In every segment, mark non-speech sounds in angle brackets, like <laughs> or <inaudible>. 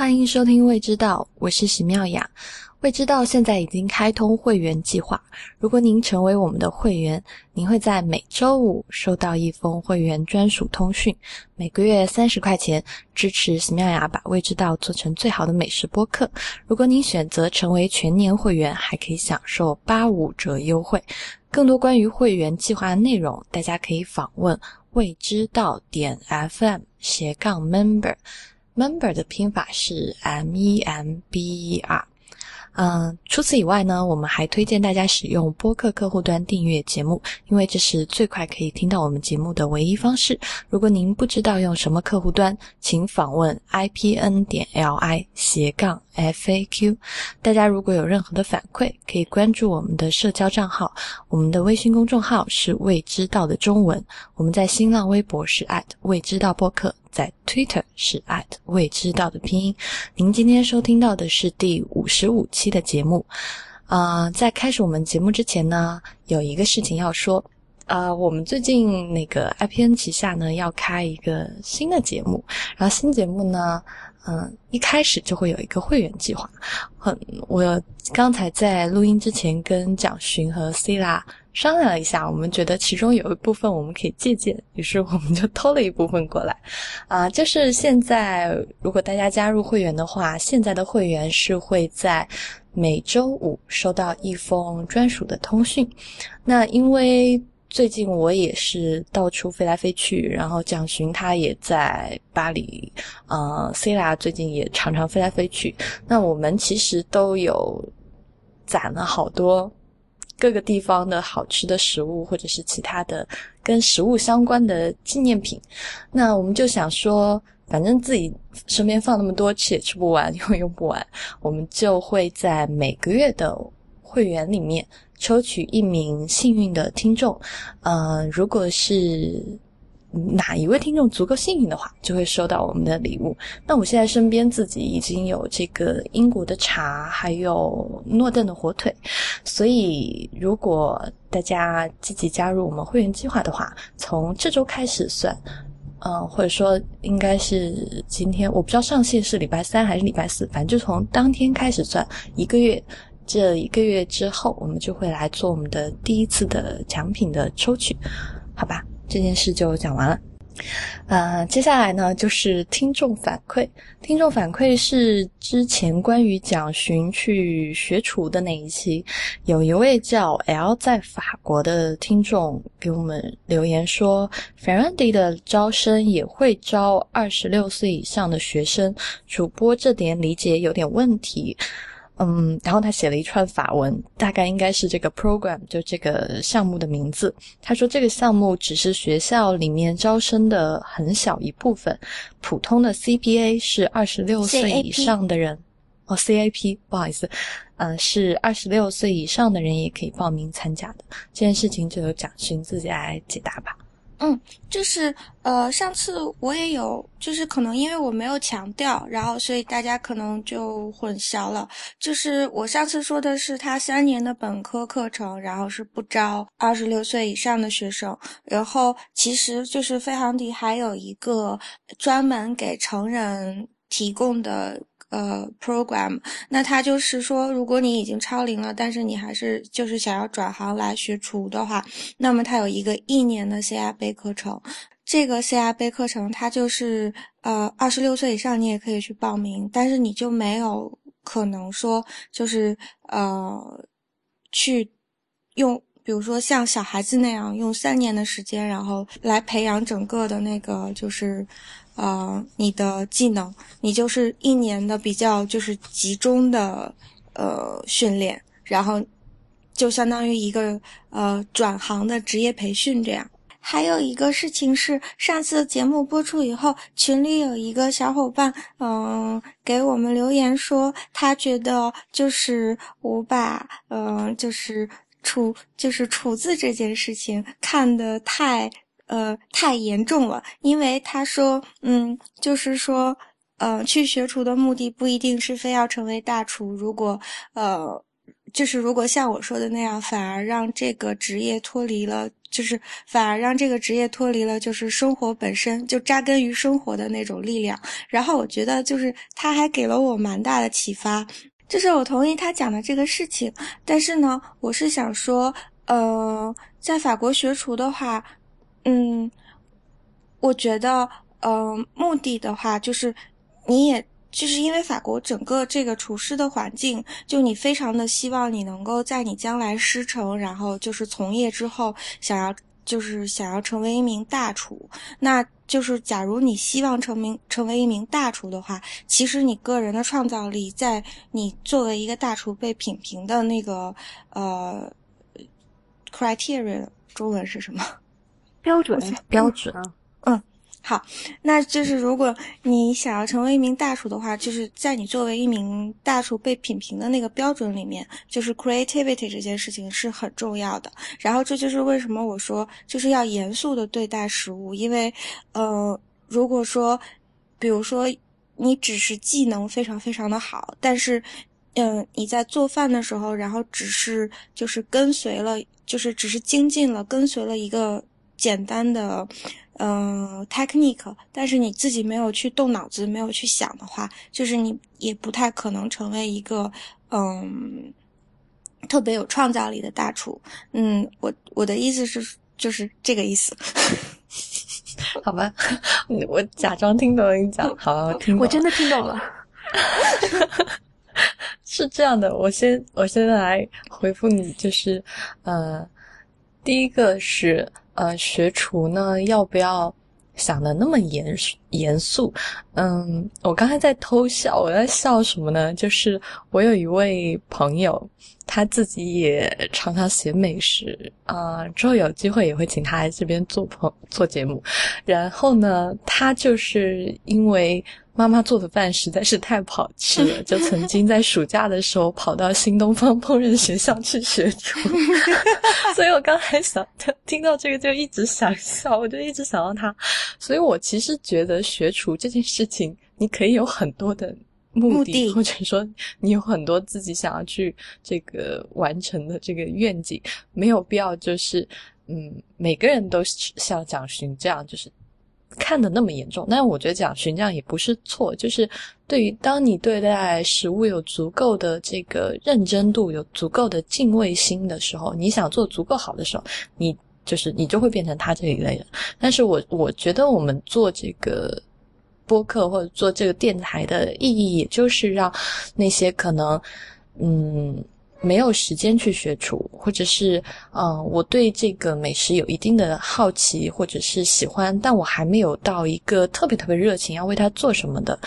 欢迎收听《未知道》，我是许妙雅。未知道现在已经开通会员计划，如果您成为我们的会员，您会在每周五收到一封会员专属通讯，每个月三十块钱，支持许妙雅把未知道做成最好的美食播客。如果您选择成为全年会员，还可以享受八五折优惠。更多关于会员计划的内容，大家可以访问未知道点 FM 斜杠 member。Member 的拼法是 M E M B E R。嗯，除此以外呢，我们还推荐大家使用播客客户端订阅节目，因为这是最快可以听到我们节目的唯一方式。如果您不知道用什么客户端，请访问 i p n 点 l i 斜杠 f a q。大家如果有任何的反馈，可以关注我们的社交账号，我们的微信公众号是未知道的中文，我们在新浪微博是未知道播客。在 Twitter 是未知道的拼音。您今天收听到的是第五十五期的节目。啊，在开始我们节目之前呢，有一个事情要说。啊，我们最近那个 IPN 旗下呢要开一个新的节目，然后新节目呢，嗯，一开始就会有一个会员计划。很，我刚才在录音之前跟蒋勋和 Cila。商量了一下，我们觉得其中有一部分我们可以借鉴，于是我们就偷了一部分过来。啊，就是现在，如果大家加入会员的话，现在的会员是会在每周五收到一封专属的通讯。那因为最近我也是到处飞来飞去，然后蒋寻他也在巴黎，呃，Cila 最近也常常飞来飞去，那我们其实都有攒了好多。各个地方的好吃的食物，或者是其他的跟食物相关的纪念品，那我们就想说，反正自己身边放那么多，吃也吃不完，用用不完，我们就会在每个月的会员里面抽取一名幸运的听众，嗯，如果是。哪一位听众足够幸运的话，就会收到我们的礼物。那我现在身边自己已经有这个英国的茶，还有诺顿的火腿，所以如果大家积极加入我们会员计划的话，从这周开始算，嗯，或者说应该是今天，我不知道上线是礼拜三还是礼拜四，反正就从当天开始算一个月，这一个月之后，我们就会来做我们的第一次的奖品的抽取，好吧？这件事就讲完了，呃，接下来呢就是听众反馈。听众反馈是之前关于蒋勋去学厨的那一期，有一位叫 L 在法国的听众给我们留言说 f e r a n d i 的招生也会招二十六岁以上的学生，主播这点理解有点问题。嗯，然后他写了一串法文，大概应该是这个 program 就这个项目的名字。他说这个项目只是学校里面招生的很小一部分，普通的 CPA 是二十六岁以上的人哦，CAP 不好意思，嗯，是二十六岁以上的人也可以报名参加的。这件事情就由蒋勋自己来解答吧。嗯，就是呃，上次我也有，就是可能因为我没有强调，然后所以大家可能就混淆了。就是我上次说的是他三年的本科课程，然后是不招二十六岁以上的学生。然后其实就是飞航迪还有一个专门给成人提供的。呃，program，那他就是说，如果你已经超龄了，但是你还是就是想要转行来学厨的话，那么他有一个一年的 CRB 课程。这个 CRB 课程，它就是呃二十六岁以上你也可以去报名，但是你就没有可能说就是呃去用，比如说像小孩子那样用三年的时间，然后来培养整个的那个就是。呃，你的技能，你就是一年的比较就是集中的呃训练，然后就相当于一个呃转行的职业培训这样。还有一个事情是，上次节目播出以后，群里有一个小伙伴嗯给我们留言说，他觉得就是我把嗯就是处就是处字这件事情看得太。呃，太严重了，因为他说，嗯，就是说，呃，去学厨的目的不一定是非要成为大厨。如果，呃，就是如果像我说的那样，反而让这个职业脱离了，就是反而让这个职业脱离了，就是生活本身就扎根于生活的那种力量。然后我觉得，就是他还给了我蛮大的启发。就是我同意他讲的这个事情，但是呢，我是想说，呃，在法国学厨的话，嗯，我觉得，呃，目的的话，就是你也。就是因为法国整个这个厨师的环境，就你非常的希望你能够在你将来师承，然后就是从业之后，想要就是想要成为一名大厨。那就是假如你希望成名成为一名大厨的话，其实你个人的创造力，在你作为一个大厨被品评的那个呃 criteria 中文是什么？标准标准。嗯。好，那就是如果你想要成为一名大厨的话，就是在你作为一名大厨被品评的那个标准里面，就是 creativity 这件事情是很重要的。然后这就是为什么我说就是要严肃的对待食物，因为，呃，如果说，比如说你只是技能非常非常的好，但是，嗯，你在做饭的时候，然后只是就是跟随了，就是只是精进了，跟随了一个简单的。嗯，technique，但是你自己没有去动脑子，没有去想的话，就是你也不太可能成为一个嗯特别有创造力的大厨。嗯，我我的意思是就是这个意思。<laughs> 好吧，<laughs> 我假装听懂你讲，好，我听，我真的听懂了。<laughs> 是这样的，我先我现在来回复你，就是呃，第一个是。呃，学厨呢，要不要想的那么严严肃？嗯，我刚才在偷笑，我在笑什么呢？就是我有一位朋友，他自己也常常写美食啊，之后有机会也会请他来这边做朋做节目。然后呢，他就是因为。妈妈做的饭实在是太不好吃了，<laughs> 就曾经在暑假的时候跑到新东方烹饪学校去学厨。<laughs> 所以我刚才想听到这个就一直想笑，我就一直想到他。所以我其实觉得学厨这件事情，你可以有很多的目的，或者说你有很多自己想要去这个完成的这个愿景，没有必要就是嗯，每个人都像蒋勋这样就是。看的那么严重，但是我觉得讲询这样也不是错，就是对于当你对待食物有足够的这个认真度，有足够的敬畏心的时候，你想做足够好的时候，你就是你就会变成他这一类人。但是我我觉得我们做这个播客或者做这个电台的意义，也就是让那些可能嗯。没有时间去学厨，或者是，嗯，我对这个美食有一定的好奇，或者是喜欢，但我还没有到一个特别特别热情要为他做什么的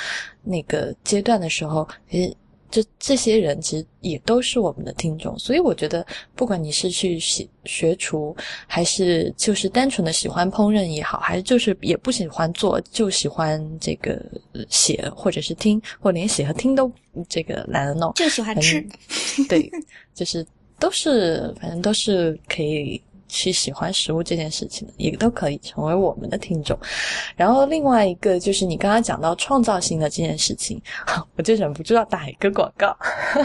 那个阶段的时候，其实。这这些人其实也都是我们的听众，所以我觉得，不管你是去学学厨，还是就是单纯的喜欢烹饪也好，还是就是也不喜欢做，就喜欢这个写或者是听，或连写和听都这个懒得弄，就喜欢吃，对，就是都是反正都是可以。去喜欢食物这件事情，也都可以成为我们的听众。然后另外一个就是你刚刚讲到创造性的这件事情，我就忍不住要打一个广告，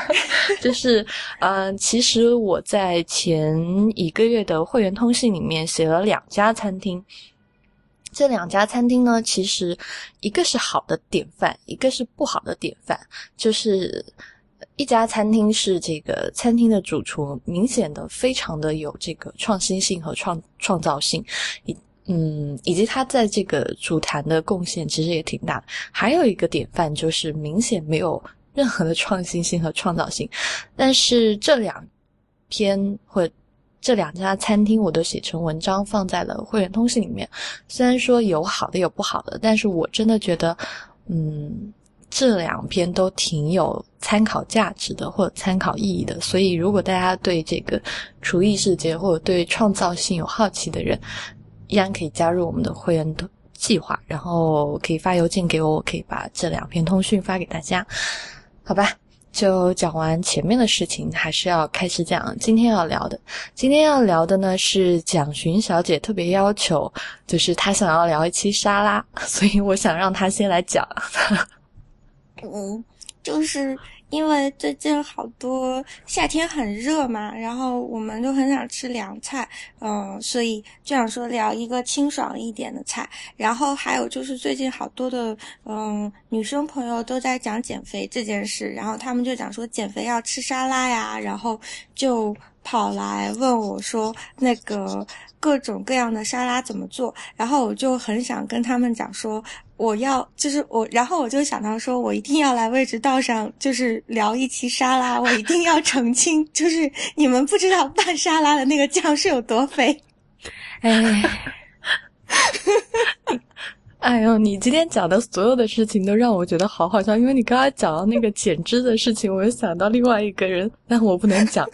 <laughs> 就是嗯，其实我在前一个月的会员通信里面写了两家餐厅，这两家餐厅呢，其实一个是好的典范，一个是不好的典范，就是。一家餐厅是这个餐厅的主厨，明显的非常的有这个创新性和创创造性，以嗯以及他在这个主坛的贡献其实也挺大。还有一个典范就是明显没有任何的创新性和创造性。但是这两篇或这两家餐厅我都写成文章放在了会员通信里面。虽然说有好的有不好的，但是我真的觉得嗯。这两篇都挺有参考价值的，或参考意义的。所以，如果大家对这个厨艺世界或者对创造性有好奇的人，依然可以加入我们的会员的计划，然后可以发邮件给我，我可以把这两篇通讯发给大家。好吧，就讲完前面的事情，还是要开始讲今天要聊的。今天要聊的呢是蒋寻小姐特别要求，就是她想要聊一期沙拉，所以我想让她先来讲。嗯，就是因为最近好多夏天很热嘛，然后我们就很想吃凉菜，嗯，所以就想说聊一个清爽一点的菜。然后还有就是最近好多的嗯女生朋友都在讲减肥这件事，然后他们就讲说减肥要吃沙拉呀，然后就跑来问我说那个各种各样的沙拉怎么做，然后我就很想跟他们讲说。我要就是我，然后我就想到说，我一定要来位置道上，就是聊一期沙拉。我一定要澄清，就是你们不知道拌沙拉的那个酱是有多肥。<laughs> 哎，哎呦，你今天讲的所有的事情都让我觉得好好笑，因为你刚刚讲到那个减脂的事情，我又想到另外一个人，但我不能讲。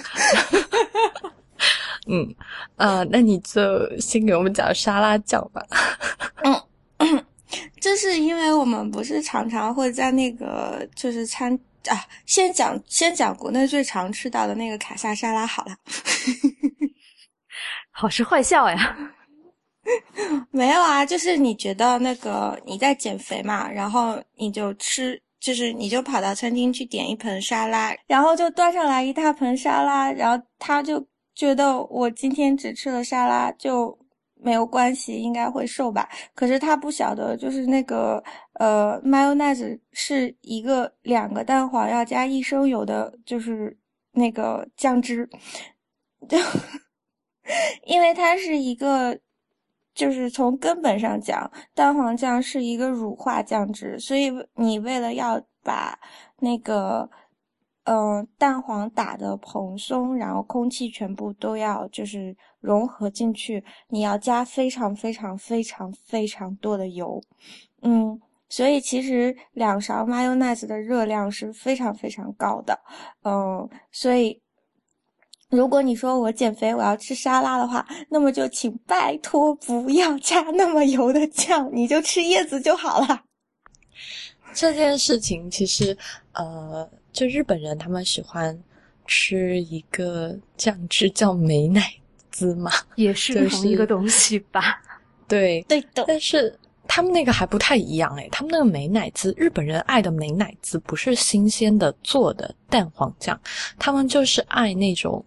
<laughs> 嗯，啊，那你就先给我们讲沙拉酱吧。<laughs> 嗯。这是因为我们不是常常会在那个就是餐啊，先讲先讲国内最常吃到的那个卡萨沙拉好了，<laughs> 好是坏笑呀？没有啊，就是你觉得那个你在减肥嘛，然后你就吃，就是你就跑到餐厅去点一盆沙拉，然后就端上来一大盆沙拉，然后他就觉得我今天只吃了沙拉就。没有关系，应该会瘦吧？可是他不晓得，就是那个呃，mayonnaise 是一个两个蛋黄要加一升油的，就是那个酱汁，就 <laughs> 因为它是一个，就是从根本上讲，蛋黄酱是一个乳化酱汁，所以你为了要把那个。嗯，蛋黄打的蓬松，然后空气全部都要就是融合进去。你要加非常非常非常非常多的油，嗯，所以其实两勺 mayonnaise 的热量是非常非常高的，嗯，所以如果你说我减肥我要吃沙拉的话，那么就请拜托不要加那么油的酱，你就吃叶子就好了。这件事情其实，呃。就日本人，他们喜欢吃一个酱汁叫美乃滋嘛，<laughs> 也是同一个东西吧？<laughs> 对，对的。但是他们那个还不太一样诶，他们那个美乃滋，日本人爱的美乃滋不是新鲜的做的蛋黄酱，他们就是爱那种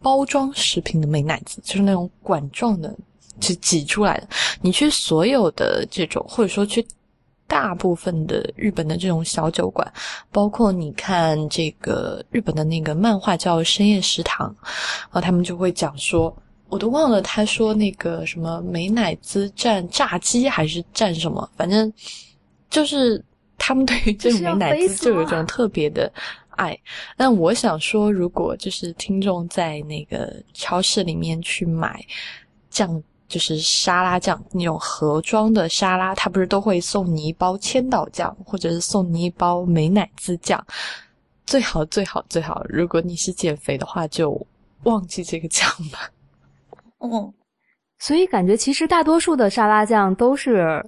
包装食品的美乃滋，就是那种管状的，就挤出来的。你去所有的这种，或者说去。大部分的日本的这种小酒馆，包括你看这个日本的那个漫画叫《深夜食堂》，然后他们就会讲说，我都忘了他说那个什么美乃滋蘸炸鸡还是蘸什么，反正就是他们对于这种美乃滋就有一种特别的爱。但我想说，如果就是听众在那个超市里面去买酱。就是沙拉酱那种盒装的沙拉，它不是都会送你一包千岛酱，或者是送你一包美乃滋酱。最好最好最好，如果你是减肥的话，就忘记这个酱吧。嗯，<laughs> 所以感觉其实大多数的沙拉酱都是。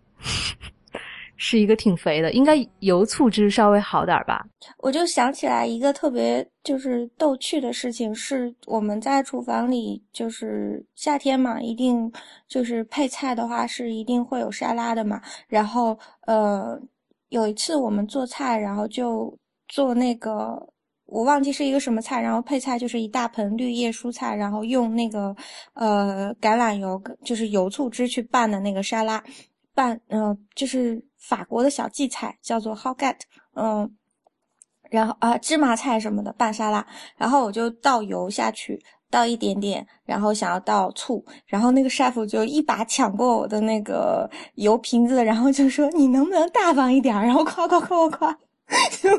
是一个挺肥的，应该油醋汁稍微好点吧。我就想起来一个特别就是逗趣的事情，是我们在厨房里，就是夏天嘛，一定就是配菜的话是一定会有沙拉的嘛。然后呃，有一次我们做菜，然后就做那个我忘记是一个什么菜，然后配菜就是一大盆绿叶蔬菜，然后用那个呃橄榄油就是油醋汁去拌的那个沙拉，拌呃就是。法国的小荠菜叫做 h o g e t 嗯，然后啊芝麻菜什么的拌沙拉，然后我就倒油下去，倒一点点，然后想要倒醋，然后那个 chef 就一把抢过我的那个油瓶子，然后就说你能不能大方一点，然后夸夸夸夸夸，<laughs> 就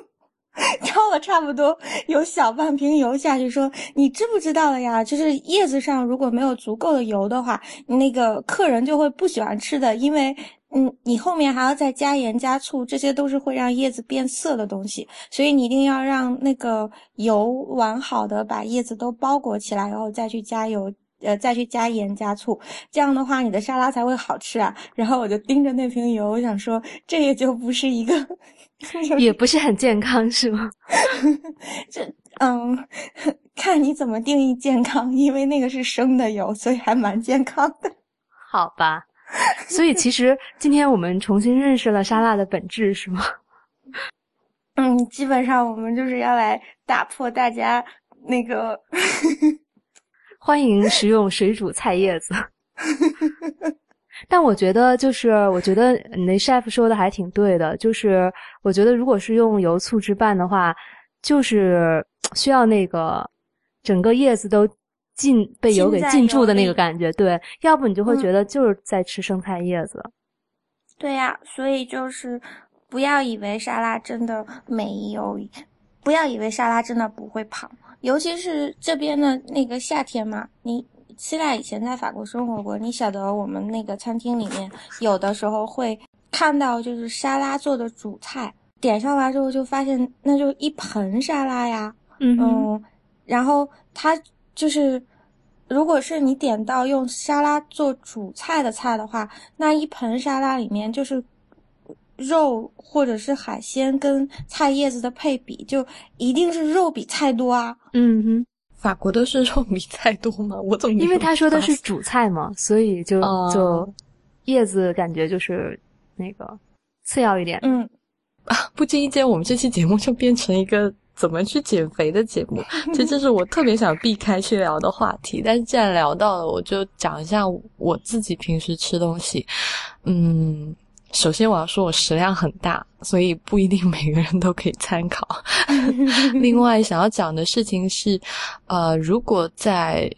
<laughs> 挑了差不多有小半瓶油下去，说你知不知道了呀？就是叶子上如果没有足够的油的话，那个客人就会不喜欢吃的，因为。嗯，你后面还要再加盐加醋，这些都是会让叶子变色的东西，所以你一定要让那个油完好的把叶子都包裹起来，然后再去加油，呃，再去加盐加醋，这样的话你的沙拉才会好吃啊。<laughs> 然后我就盯着那瓶油，我想说这也就不是一个，<laughs> 也不是很健康，是吗？<laughs> 这，嗯，<laughs> 看你怎么定义健康，因为那个是生的油，所以还蛮健康的。好吧。所以其实今天我们重新认识了沙拉的本质，是吗？嗯，嗯，基本上我们就是要来打破大家那个。欢迎食用水煮菜叶子。但我觉得，就是我觉得你那 chef 说的还挺对的，就是我觉得如果是用油醋汁拌的话，就是 <tsk> 需要那个整个叶子都浸被油给浸住的那个感觉，对，要不你就会觉得就是在吃生菜叶子。对呀，所以就是不要以为沙拉真的没有，不要以为沙拉真的不会胖，尤其是这边的那个夏天嘛，你。希腊以前在法国生活过，你晓得我们那个餐厅里面有的时候会看到就是沙拉做的主菜，点上来之后就发现那就一盆沙拉呀，嗯，然后它就是如果是你点到用沙拉做主菜的菜的话，那一盆沙拉里面就是肉或者是海鲜跟菜叶子的配比，就一定是肉比菜多啊，嗯哼。法国都是肉米菜多吗？<laughs> 我怎么因为他说的是主菜嘛，所以就就叶子感觉就是那个次要一点。嗯啊，不经意间我们这期节目就变成一个怎么去减肥的节目。<laughs> 其实这是我特别想避开去聊的话题，但是既然聊到了，我就讲一下我自己平时吃东西。嗯。首先，我要说，我食量很大，所以不一定每个人都可以参考。<laughs> 另外，想要讲的事情是，呃，如果在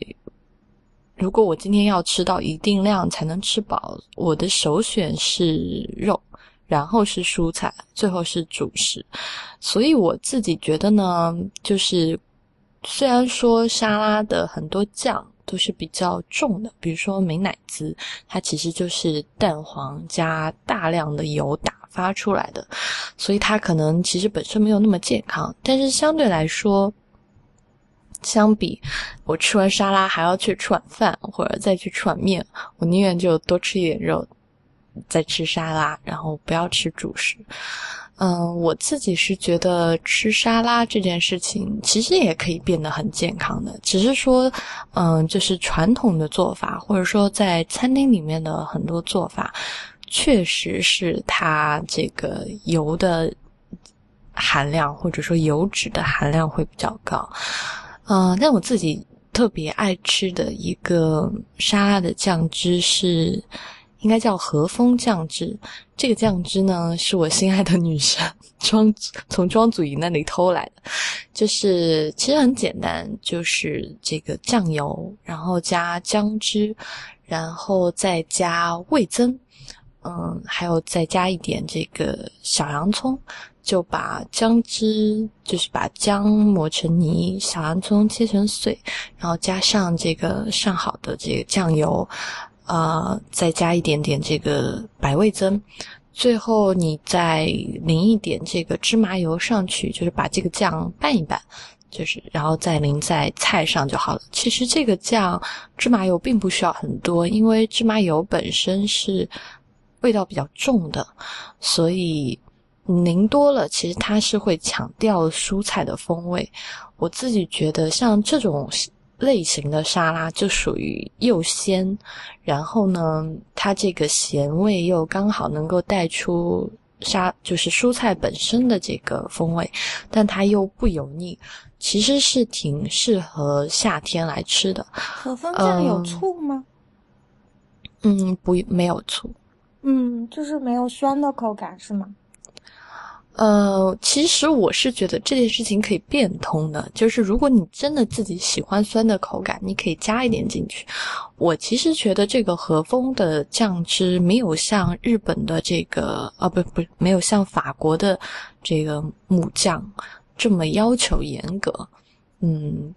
如果我今天要吃到一定量才能吃饱，我的首选是肉，然后是蔬菜，最后是主食。所以我自己觉得呢，就是虽然说沙拉的很多酱。都是比较重的，比如说美乃滋，它其实就是蛋黄加大量的油打发出来的，所以它可能其实本身没有那么健康。但是相对来说，相比我吃完沙拉还要去吃碗饭或者再去吃碗面，我宁愿就多吃一点肉，再吃沙拉，然后不要吃主食。嗯，我自己是觉得吃沙拉这件事情其实也可以变得很健康的，只是说，嗯，就是传统的做法，或者说在餐厅里面的很多做法，确实是它这个油的含量或者说油脂的含量会比较高。嗯，但我自己特别爱吃的一个沙拉的酱汁是。应该叫和风酱汁，这个酱汁呢是我心爱的女神庄从庄祖仪那里偷来的，就是其实很简单，就是这个酱油，然后加姜汁，然后再加味增，嗯，还有再加一点这个小洋葱，就把姜汁就是把姜磨成泥，小洋葱切成碎，然后加上这个上好的这个酱油。啊，再加一点点这个百味增，最后你再淋一点这个芝麻油上去，就是把这个酱拌一拌，就是然后再淋在菜上就好了。其实这个酱芝麻油并不需要很多，因为芝麻油本身是味道比较重的，所以淋多了其实它是会抢掉蔬菜的风味。我自己觉得像这种。类型的沙拉就属于又鲜，然后呢，它这个咸味又刚好能够带出沙，就是蔬菜本身的这个风味，但它又不油腻，其实是挺适合夏天来吃的。和风酱有醋吗？嗯，不，没有醋。嗯，就是没有酸的口感是吗？呃，其实我是觉得这件事情可以变通的，就是如果你真的自己喜欢酸的口感，你可以加一点进去。我其实觉得这个和风的酱汁没有像日本的这个，啊不不，没有像法国的这个木酱这么要求严格，嗯。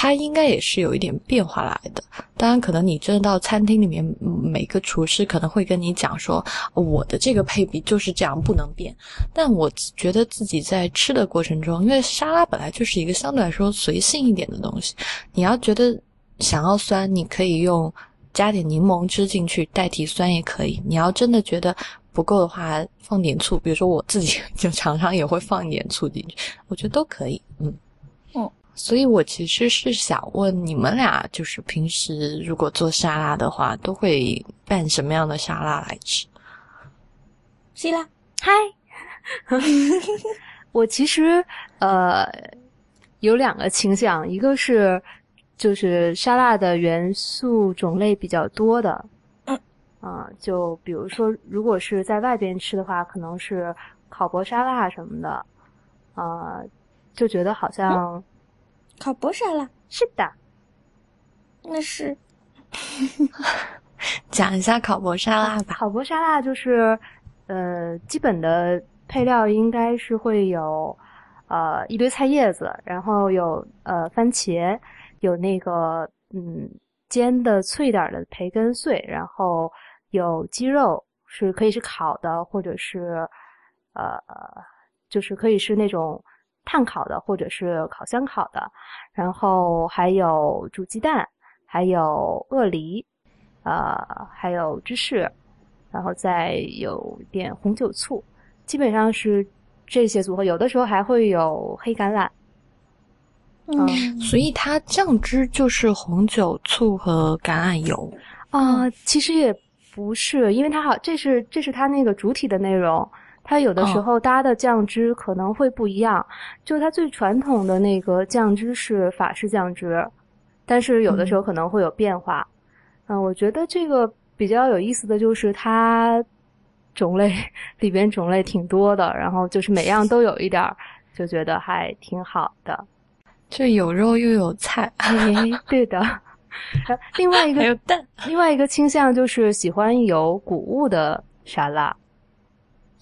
它应该也是有一点变化来的。当然，可能你真的到餐厅里面，每个厨师可能会跟你讲说，我的这个配比就是这样，不能变。但我觉得自己在吃的过程中，因为沙拉本来就是一个相对来说随性一点的东西，你要觉得想要酸，你可以用加点柠檬汁进去代替酸也可以。你要真的觉得不够的话，放点醋，比如说我自己 <laughs> 就常常也会放一点醋进去，我觉得都可以。嗯。所以我其实是想问你们俩，就是平时如果做沙拉的话，都会拌什么样的沙拉来吃？希拉，嗨，<laughs> <laughs> 我其实呃有两个倾向，一个是就是沙拉的元素种类比较多的，嗯，啊，就比如说如果是在外边吃的话，可能是烤博沙拉什么的，啊，就觉得好像烤博沙拉是的，那是。<laughs> 讲一下烤博沙拉吧。烤博沙拉就是呃基本的配料应该是会有呃一堆菜叶子，然后有呃番茄，有那个嗯煎的脆点儿的培根碎，然后有鸡肉是可以是烤的，或者是呃就是可以是那种炭烤的，或者是烤箱烤的，然后还有煮鸡蛋，还有鳄梨，呃还有芝士，然后再有点红酒醋，基本上是这些组合，有的时候还会有黑橄榄。嗯，所以它酱汁就是红酒、醋和橄榄油。啊、其实也不是，因为它好，这是这是它那个主体的内容，它有的时候搭的酱汁可能会不一样。就它最传统的那个酱汁是法式酱汁，但是有的时候可能会有变化。嗯、我觉得这个比较有意思的就是它种类里边种类挺多的，然后就是每样都有一点儿，就觉得还挺好的。<laughs> 这有肉又有菜，哎，对的。呃另外一个 <laughs> 还有蛋。另外一个倾向就是喜欢有谷物的沙拉，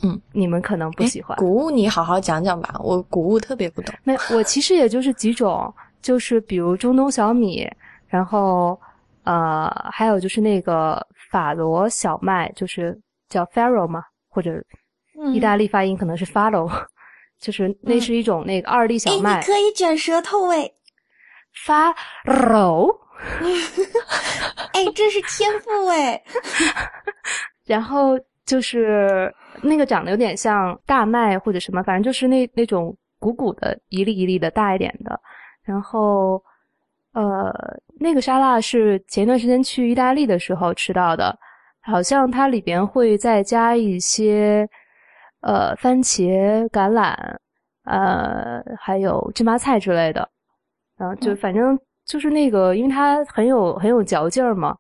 嗯，你们可能不喜欢。谷物你好好讲讲吧，我谷物特别不懂。没，我其实也就是几种，就是比如中东小米，然后呃，还有就是那个法罗小麦，就是叫 farro 嘛，或者嗯意大利发音可能是 farro，<laughs> 就是那是一种那个二粒小哎，麦你可以卷舌头哎，farro。哎，<laughs> 这是天赋哎，<laughs> 然后就是那个长得有点像大麦或者什么，反正就是那那种鼓鼓的，一粒一粒的大一点的。然后，呃，那个沙拉是前一段时间去意大利的时候吃到的，好像它里边会再加一些呃番茄、橄榄，呃，还有芝麻菜之类的。然后就嗯反正就是那个，因为它很有很有嚼劲儿嘛，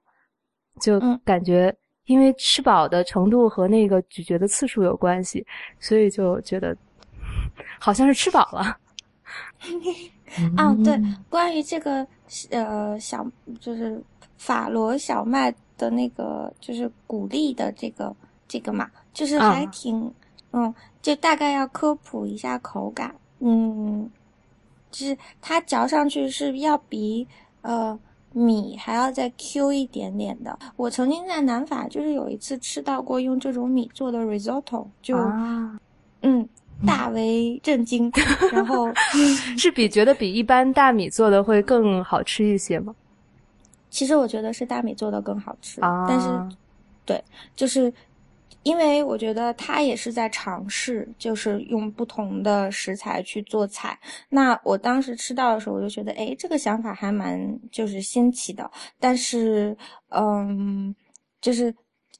就嗯感觉因为吃饱的程度和那个咀嚼的次数有关系，所以就觉得好像是吃饱了。<laughs> 啊，对嗯，关于这个呃小就是法罗小麦的那个就是谷粒的这个这个嘛，就是还啊挺、嗯，就大概要科普一下口感，嗯，就是它嚼上去是要比呃米还要再 Q 一点点的。我曾经在南法就是有一次吃到过用这种米做的 risotto，就、啊，嗯大为震惊，<laughs> 然后。<laughs> 是比觉得比一般大米做的会更好吃一些吗？其实我觉得是大米做的更好吃，啊，但是对，就是因为我觉得他也是在尝试，就是用不同的食材去做菜。那我当时吃到的时候，我就觉得，哎，这个想法还蛮就是新奇的。但是，嗯，就是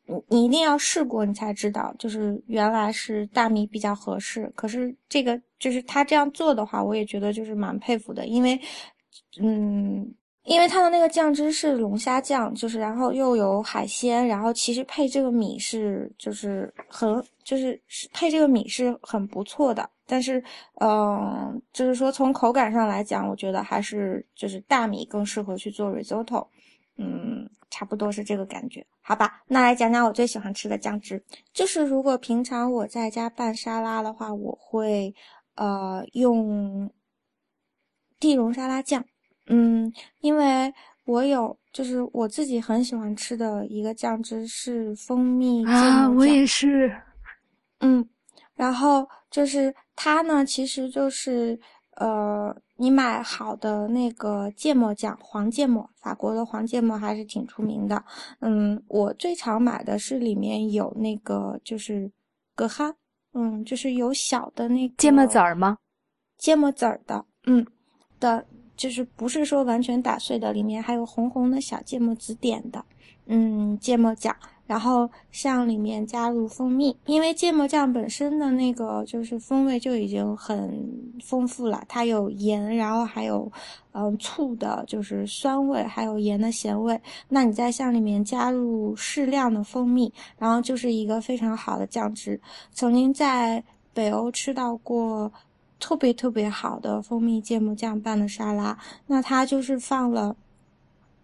你你一定要试过，你才知道，就是原来是大米比较合适。可是这个就是他这样做的话，我也觉得就是蛮佩服的，因为，嗯。因为它的那个酱汁是龙虾酱，就是然后又有海鲜，然后其实配这个米是就是很就是配这个米是很不错的，但是嗯、就是说从口感上来讲，我觉得还是就是大米更适合去做 risotto，嗯，差不多是这个感觉，好吧？那来讲讲我最喜欢吃的酱汁，就是如果平常我在家拌沙拉的话，我会呃用地龙沙拉酱。嗯，因为我有，就是我自己很喜欢吃的一个酱汁是蜂蜜啊，酱。我也是。嗯，然后就是它呢，其实就是呃，你买好的那个芥末酱，黄芥末，法国的黄芥末还是挺出名的。嗯，我最常买的是里面有那个就是葛哈，嗯，就是有小的那个芥末籽儿吗？芥末籽儿的，嗯的，就是不是说完全打碎的，里面还有红红的小芥末籽点的，嗯，芥末酱。然后向里面加入蜂蜜，因为芥末酱本身的那个就是风味就已经很丰富了，它有盐，然后还有嗯醋的，就是酸味，还有盐的咸味。那你再向里面加入适量的蜂蜜，然后就是一个非常好的酱汁。曾经在北欧吃到过。特别特别好的蜂蜜芥末酱拌的沙拉，那它就是放了，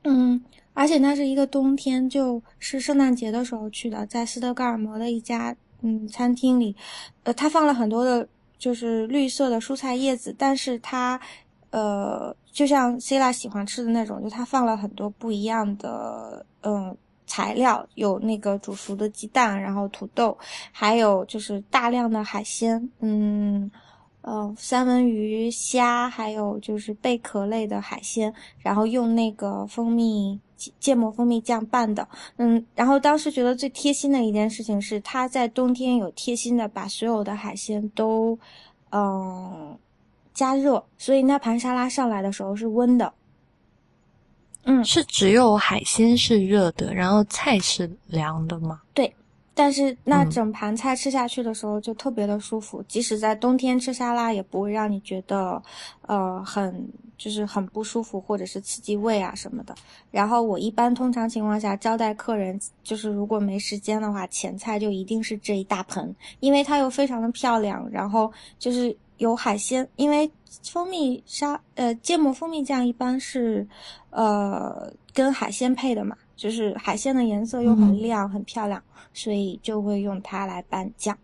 嗯，而且那是一个冬天，就是圣诞节的时候去的，在斯德哥尔摩的一家嗯餐厅里，呃，它放了很多的，就是绿色的蔬菜叶子，但是它，呃，就像 c 拉喜欢吃的那种，就它放了很多不一样的嗯材料，有那个煮熟的鸡蛋，然后土豆，还有就是大量的海鲜，嗯。呃，三文鱼、虾，还有就是贝壳类的海鲜，然后用那个蜂蜜芥末蜂蜜酱拌的。嗯，然后当时觉得最贴心的一件事情是，他在冬天有贴心的把所有的海鲜都，嗯，加热，所以那盘沙拉上来的时候是温的。嗯，是只有海鲜是热的，然后菜是凉的吗？对。但是那整盘菜吃下去的时候就特别的舒服，即使在冬天吃沙拉也不会让你觉得，呃，很就是很不舒服或者是刺激胃啊什么的。然后我一般通常情况下招待客人，就是如果没时间的话，前菜就一定是这一大盆，因为它又非常的漂亮，然后就是有海鲜，因为蜂蜜沙呃芥末蜂蜜酱一般是，呃跟海鲜配的嘛。就是海鲜的颜色又很亮很漂亮，所以就会用它来拌酱。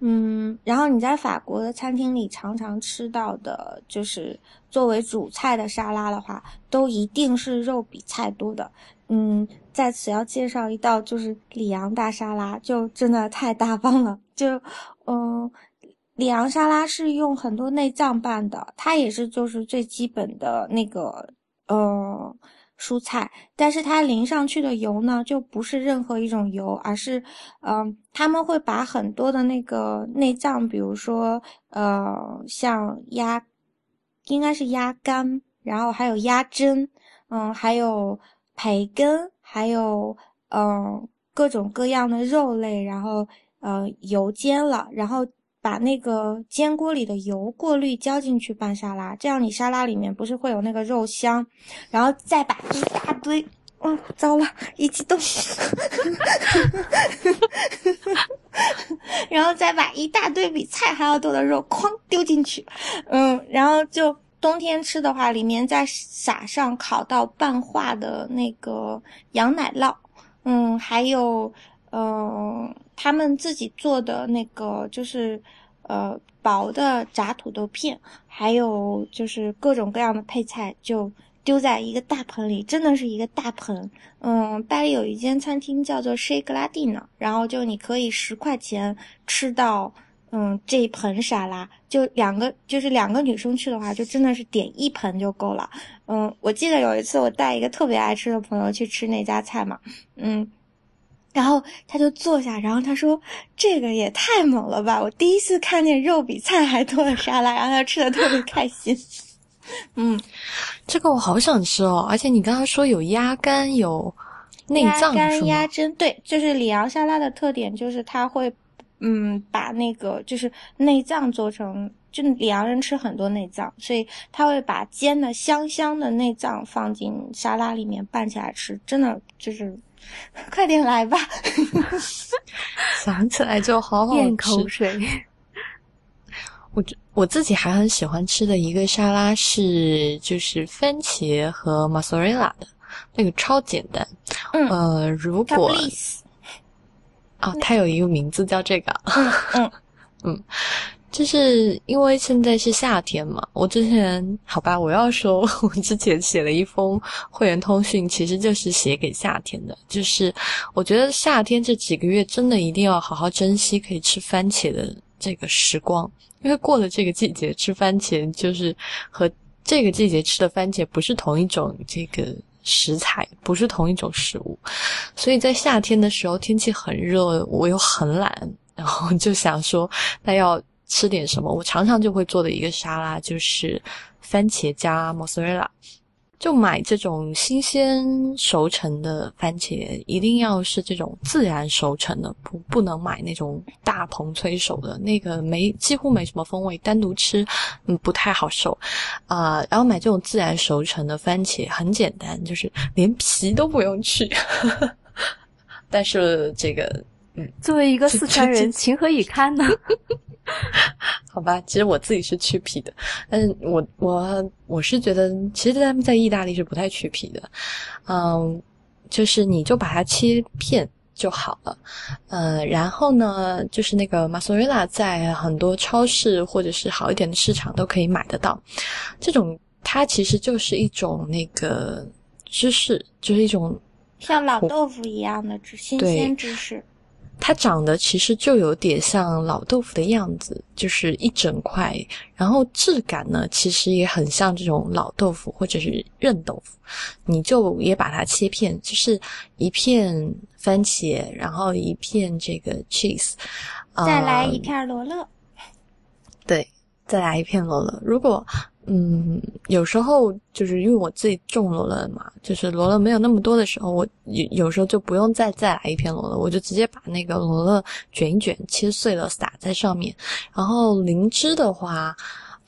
嗯，然后你在法国的餐厅里常常吃到的，就是作为主菜的沙拉的话，都一定是肉比菜多的。嗯，在此要介绍一道就是里昂大沙拉，就真的太大方了。就嗯，里昂沙拉是用很多内脏拌的，它也是就是最基本的那个呃。蔬菜，但是它淋上去的油呢，就不是任何一种油，而是，嗯，他们会把很多的那个内脏，比如说，呃，像鸭，应该是鸭肝，然后还有鸭胗，嗯，还有培根，还有，嗯，各种各样的肉类，然后，呃，油煎了，然后。把那个煎锅里的油过滤浇进去拌沙拉，这样你沙拉里面不是会有那个肉香，然后再把一大堆，哦，糟了，一激动，<laughs> 然后再把一大堆比菜还要多的肉哐丢进去，嗯，然后就冬天吃的话，里面再撒上烤到半化的那个羊奶酪，嗯，还有，嗯。他们自己做的那个就是，呃，薄的炸土豆片，还有就是各种各样的配菜，就丢在一个大盆里，真的是一个大盆。嗯，巴黎有一间餐厅叫做 She g l a d i n 然后就你可以十块钱吃到，嗯，这一盆沙拉，就两个，就是两个女生去的话，就真的是点一盆就够了。嗯，我记得有一次我带一个特别爱吃的朋友去吃那家菜嘛，嗯。然后他就坐下，然后他说：“这个也太猛了吧！我第一次看见肉比菜还多的沙拉。”然后他吃的特别开心。<laughs> 嗯，这个我好想吃哦！而且你刚刚说有鸭肝，有内脏鸭肝、鸭胗，对，就是里昂沙拉的特点就是它会，嗯，把那个就是内脏做成，就里昂人吃很多内脏，所以他会把煎的香香的内脏放进沙拉里面拌起来吃，真的就是。<laughs> 快点来吧！<laughs> 想起来就好好咽口水。<laughs> 我我自己还很喜欢吃的一个沙拉是，就是番茄和马苏瑞拉的那个，超简单。嗯。呃，如果啊，它有一个名字叫这个。嗯嗯嗯。就是因为现在是夏天嘛，我之前好吧，我要说，<laughs> 我之前写了一封会员通讯，其实就是写给夏天的。就是我觉得夏天这几个月真的一定要好好珍惜可以吃番茄的这个时光，因为过了这个季节吃番茄，就是和这个季节吃的番茄不是同一种这个食材，不是同一种食物。所以在夏天的时候，天气很热，我又很懒，<laughs> 然后就想说，那要。吃点什么？我常常就会做的一个沙拉就是番茄加莫斯瑞拉。就买这种新鲜熟成的番茄，一定要是这种自然熟成的，不不能买那种大棚催熟的，那个没几乎没什么风味，单独吃嗯不太好受啊、然后买这种自然熟成的番茄很简单，就是连皮都不用去，<laughs> 但是这个作为一个四川人，情何以堪呢？<laughs> 好吧，其实我自己是去皮的，但是我我我是觉得，其实他们在意大利是不太去皮的，嗯，就是你就把它切片就好了，呃，然后呢，就是那个马苏瑞拉在很多超市或者是好一点的市场都可以买得到，这种它其实就是一种那个芝士，就是一种像老豆腐一样的芝新鲜芝士。它长得其实就有点像老豆腐的样子，就是一整块，然后质感呢，其实也很像这种老豆腐或者是韧豆腐。你就也把它切片，就是一片番茄，然后一片这个 cheese，再来呃一片罗勒，对，再来一片罗勒。如果嗯，有时候就是因为我自己种罗勒嘛，就是罗勒没有那么多的时候，我有有时候就不用再再来一片罗勒，我就直接把那个罗勒卷一卷，切碎了撒在上面。然后灵芝的话，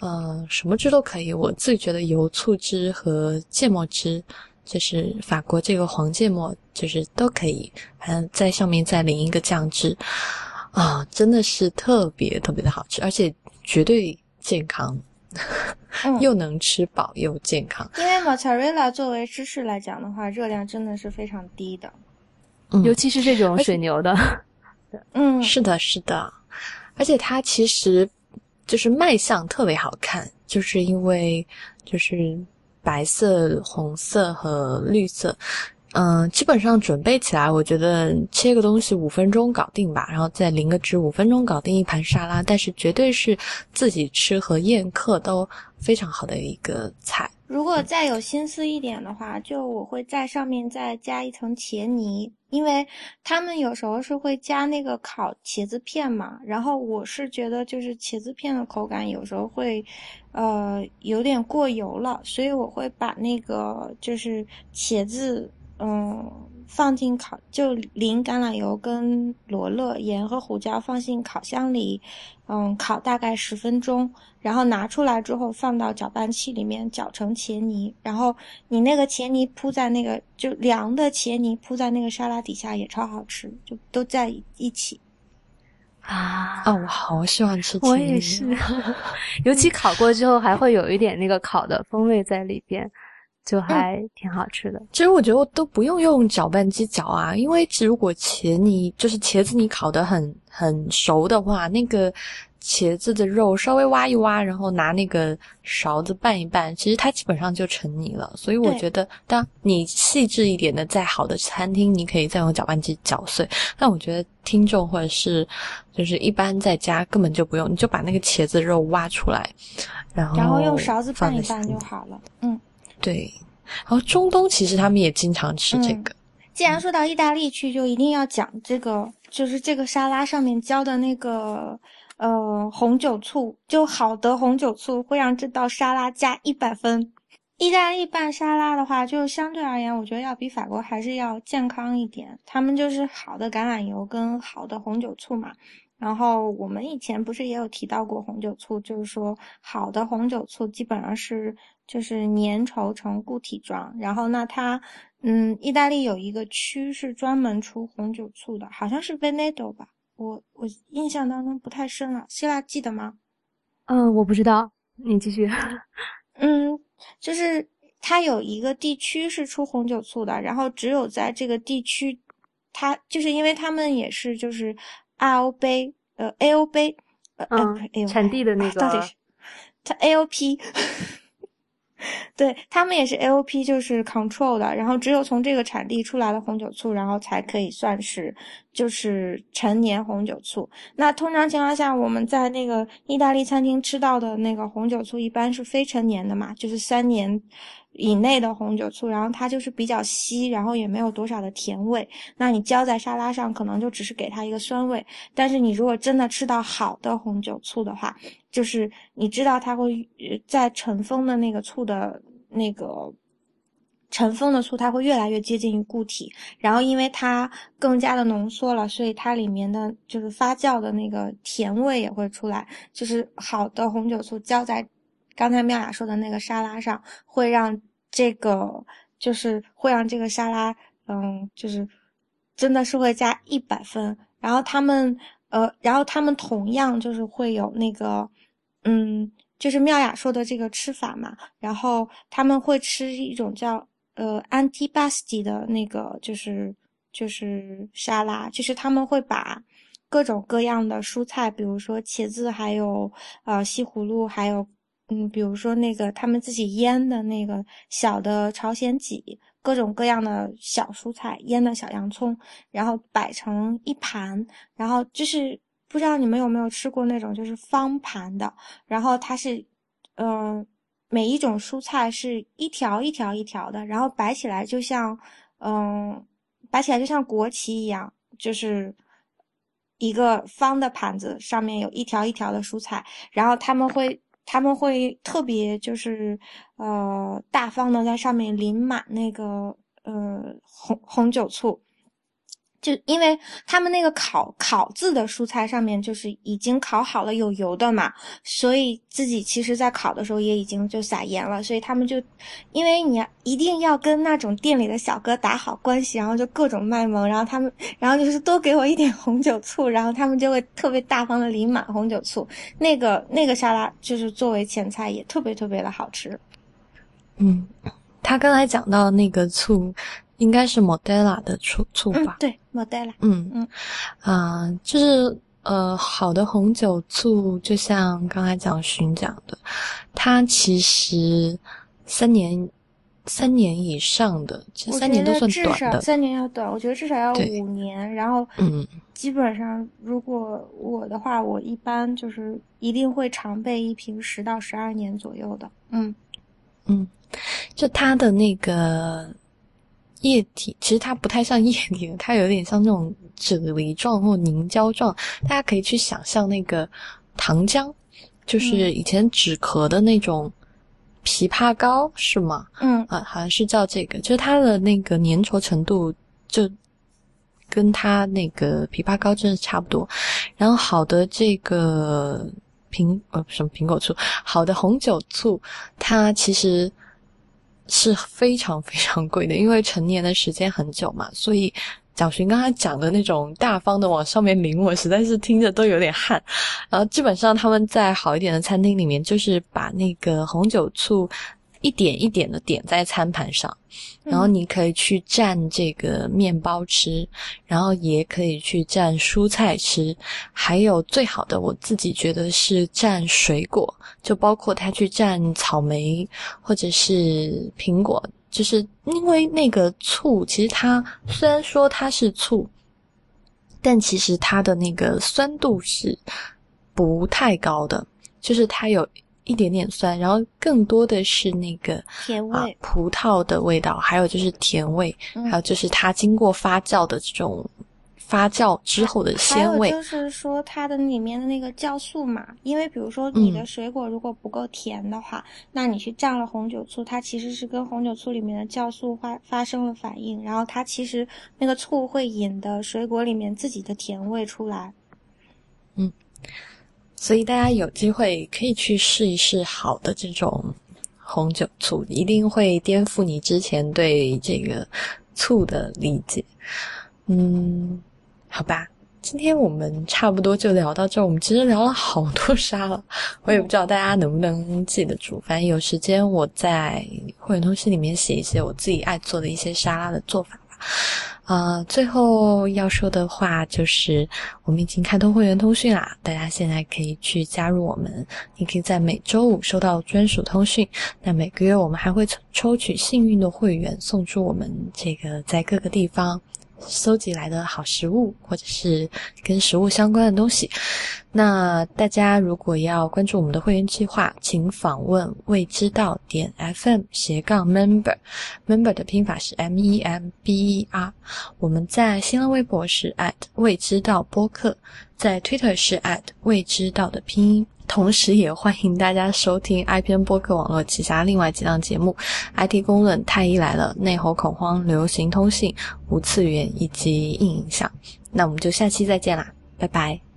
呃，什么汁都可以。我自己觉得油醋汁和芥末汁，就是法国这个黄芥末，就是都可以，反正在上面再淋一个酱汁，啊，真的是特别特别的好吃，而且绝对健康，嗯，<laughs> 又能吃饱又健康。因为 mozzarella 作为芝士来讲的话，热量真的是非常低的。嗯尤其是这种水牛的，<laughs> 嗯，是的，是的，而且它其实就是卖相特别好看，就是因为就是白色、红色和绿色。嗯，基本上准备起来，我觉得切个东西五分钟搞定吧，然后再淋个汁，五分钟搞定一盘沙拉。但是绝对是自己吃和宴客都非常好的一个菜。如果再有心思一点的话，就我会在上面再加一层茄泥，因为他们有时候是会加那个烤茄子片嘛。然后我是觉得就是茄子片的口感有时候会，呃，有点过油了，所以我会把那个就是茄子，嗯，放进烤，就淋橄榄油跟罗勒、盐和胡椒放进烤箱里，嗯，烤大概十分钟。然后拿出来之后放到搅拌器里面搅成茄泥，然后你那个茄泥铺在那个就凉的茄泥铺在那个沙拉底下也超好吃，就都在一起。啊啊，我好喜欢吃我茄泥也是，<laughs> 尤其烤过之后还会有一点那个烤的风味在里边，就还挺好吃的。其实我觉得都不用用搅拌机搅啊，因为如果茄你就是茄子你烤得很很熟的话，那个茄子的肉稍微挖一挖，然后拿那个勺子拌一拌，其实它基本上就成泥了。所以我觉得，当你细致一点的，在好的餐厅，你可以再用搅拌机搅碎。但我觉得听众或者是就是一般在家根本就不用，你就把那个茄子肉挖出来，然后然后用勺子拌一拌就好了。嗯，对，然后中东其实他们也经常吃这个。既然说到意大利去，就一定要讲这个，就是这个沙拉上面浇的那个呃红酒醋，就好的红酒醋会让这道沙拉加一百分。意大利拌沙拉的话，就相对而言，我觉得要比法国还是要健康一点。他们就是好的橄榄油跟好的红酒醋嘛。然后我们以前不是也有提到过红酒醋，就是说好的红酒醋基本上是就是粘稠成固体状。然后那它，嗯，意大利有一个区是专门出红酒醋的，好像是 Veneto 吧，我我印象当中不太深了。希腊记得吗？嗯，我不知道，你继续。<laughs> 嗯，就是它有一个地区是出红酒醋的，然后只有在这个地区，它就是因为他们也是就是 RO 杯呃 AO 杯呃产地的那个啊到底是它 AOP，<laughs> 对他们也是 AOP 就是 control 的，然后只有从这个产地出来的红酒醋，然后才可以算是就是陈年红酒醋。那通常情况下，我们在那个意大利餐厅吃到的那个红酒醋一般是非陈年的嘛，就是三年以内的红酒醋，然后它就是比较稀，然后也没有多少的甜味。那你浇在沙拉上，可能就只是给它一个酸味。但是你如果真的吃到好的红酒醋的话，就是你知道它会在尘封的那个醋的那个尘封的醋它会越来越接近于固体，然后因为它更加的浓缩了，所以它里面的就是发酵的那个甜味也会出来。就是好的红酒醋浇在刚才妙雅说的那个沙拉上，会让这个就是会让这个沙拉，嗯，就是真的是会加一百分。然后他们呃，然后他们同样就是会有那个，嗯，就是妙雅说的这个吃法嘛，然后他们会吃一种叫。呃，antipasti 的那个就是就是沙拉，就是他们会把各种各样的蔬菜，比如说茄子，还有呃西葫芦，还有嗯，比如说那个他们自己腌的那个小的朝鲜荠，各种各样的小蔬菜，腌的小洋葱，然后摆成一盘，然后就是不知道你们有没有吃过那种就是方盘的，然后它是嗯。每一种蔬菜是一条一条一条的，然后摆起来就像，嗯，摆起来就像国旗一样，就是一个方的盘子，上面有一条一条的蔬菜，然后他们会他们会特别就是呃大方的在上面淋满那个呃红红酒醋。就因为他们那个烤烤字的蔬菜上面就是已经烤好了有油的嘛，所以自己其实在烤的时候也已经就撒盐了，所以他们就，因为你一定要跟那种店里的小哥打好关系，然后就各种卖萌，然后他们，然后就是多给我一点红酒醋，然后他们就会特别大方的淋满红酒醋，那个那个沙拉就是作为前菜也特别特别的好吃。嗯，他刚才讲到那个醋。应该是 Modella 的醋醋吧？对，Modella。嗯嗯啊，就是呃，好的红酒醋，就像刚才讲寻讲的，它其实三年三年以上的，其实三年都算短的。三年要短，我觉得至少要五年。然后，嗯，基本上如果我的话，我一般就是一定会常备一瓶十到十二年左右的。嗯嗯，就它的那个。液体其实它不太像液体，它有点像那种啫喱状或凝胶状。大家可以去想象那个糖浆，就是以前止咳的那种枇杷膏，是吗？嗯啊，好像是叫这个，就是它的那个粘稠程度就跟它那个枇杷膏真的差不多。然后好的这个苹呃什么苹果醋，好的红酒醋，它其实。是非常非常贵的，因为成年的时间很久嘛，所以蒋勋刚才讲的那种大方的往上面淋，我实在是听着都有点汗。然后基本上他们在好一点的餐厅里面，就是把那个红酒醋。一点一点的点在餐盘上，然后你可以去蘸这个面包吃，然后也可以去蘸蔬菜吃，还有最好的我自己觉得是蘸水果，就包括它去蘸草莓或者是苹果，就是因为那个醋其实它虽然说它是醋，但其实它的那个酸度是不太高的，就是它有。一点点酸，然后更多的是那个甜味，葡萄的味道，还有就是甜味，还有就是它经过发酵的这种发酵之后的鲜味。就是说它的里面的那个酵素嘛，因为比如说你的水果如果不够甜的话，那你去蘸了红酒醋，它其实是跟红酒醋里面的酵素发发生了反应，然后它其实那个醋会引的水果里面自己的甜味出来。嗯。所以大家有机会可以去试一试好的这种红酒醋，一定会颠覆你之前对这个醋的理解。嗯，好吧，今天我们差不多就聊到这。我们其实聊了好多沙了，我也不知道大家能不能记得住。反正有时间我在会员通讯里面写一些我自己爱做的一些沙拉的做法啊，最后要说的话就是，我们已经开通会员通讯啦，大家现在可以去加入我们。你可以在每周五收到专属通讯，那每个月我们还会抽取幸运的会员，送出我们这个在各个地方。搜集来的好食物，或者是跟食物相关的东西。那大家如果要关注我们的会员计划，请访问未知道点 FM 斜杠 member，member 的拼法是 M E M B E R。我们在新浪微博是 at 未知道播客，在 Twitter 是 at 未知道的拼音。同时也欢迎大家收听 IPN 播客网络旗下另外几档节目：IT 公论、太医来了、内猴恐慌、流行通信、无次元以及硬影像。那我们就下期再见啦，拜拜。